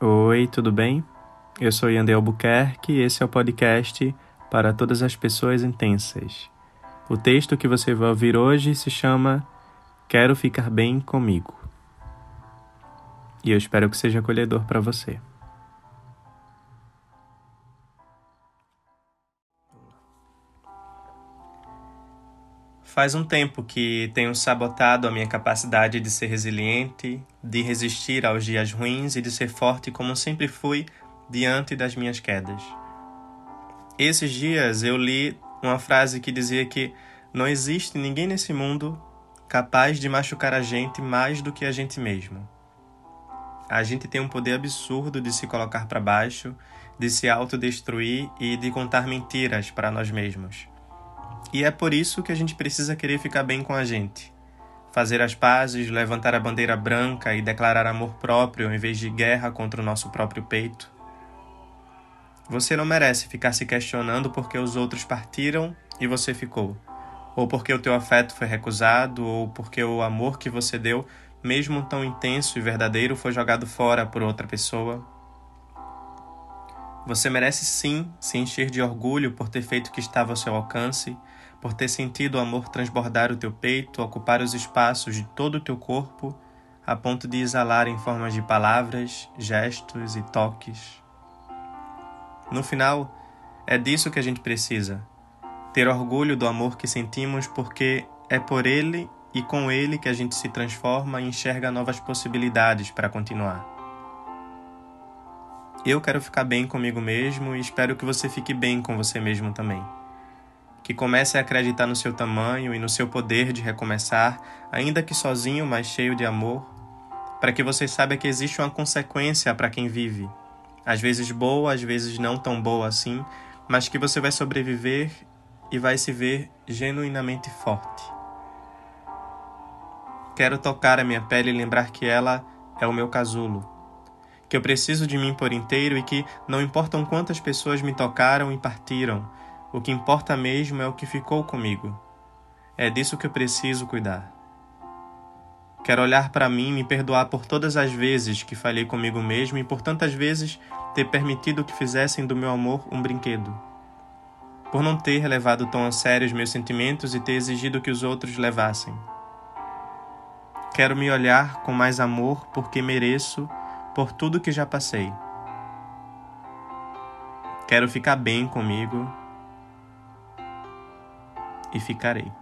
Oi, tudo bem? Eu sou Yandel Albuquerque e esse é o podcast para todas as pessoas intensas. O texto que você vai ouvir hoje se chama Quero Ficar Bem Comigo. E eu espero que seja acolhedor para você. Faz um tempo que tenho sabotado a minha capacidade de ser resiliente, de resistir aos dias ruins e de ser forte como sempre fui diante das minhas quedas. Esses dias eu li uma frase que dizia que não existe ninguém nesse mundo capaz de machucar a gente mais do que a gente mesmo. A gente tem um poder absurdo de se colocar para baixo, de se autodestruir e de contar mentiras para nós mesmos. E é por isso que a gente precisa querer ficar bem com a gente. Fazer as pazes, levantar a bandeira branca e declarar amor próprio em vez de guerra contra o nosso próprio peito. Você não merece ficar se questionando porque os outros partiram e você ficou, ou porque o teu afeto foi recusado, ou porque o amor que você deu, mesmo tão intenso e verdadeiro, foi jogado fora por outra pessoa. Você merece sim se encher de orgulho por ter feito o que estava ao seu alcance, por ter sentido o amor transbordar o teu peito, ocupar os espaços de todo o teu corpo, a ponto de exalar em formas de palavras, gestos e toques. No final, é disso que a gente precisa. Ter orgulho do amor que sentimos porque é por ele e com ele que a gente se transforma e enxerga novas possibilidades para continuar. Eu quero ficar bem comigo mesmo e espero que você fique bem com você mesmo também que comece a acreditar no seu tamanho e no seu poder de recomeçar, ainda que sozinho, mas cheio de amor, para que você saiba que existe uma consequência para quem vive, às vezes boa, às vezes não tão boa assim, mas que você vai sobreviver e vai se ver genuinamente forte. Quero tocar a minha pele e lembrar que ela é o meu casulo, que eu preciso de mim por inteiro e que não importam quantas pessoas me tocaram e partiram, o que importa mesmo é o que ficou comigo. É disso que eu preciso cuidar. Quero olhar para mim e me perdoar por todas as vezes que falhei comigo mesmo e por tantas vezes ter permitido que fizessem do meu amor um brinquedo. Por não ter levado tão a sério os meus sentimentos e ter exigido que os outros levassem. Quero me olhar com mais amor porque mereço por tudo que já passei. Quero ficar bem comigo e ficarei.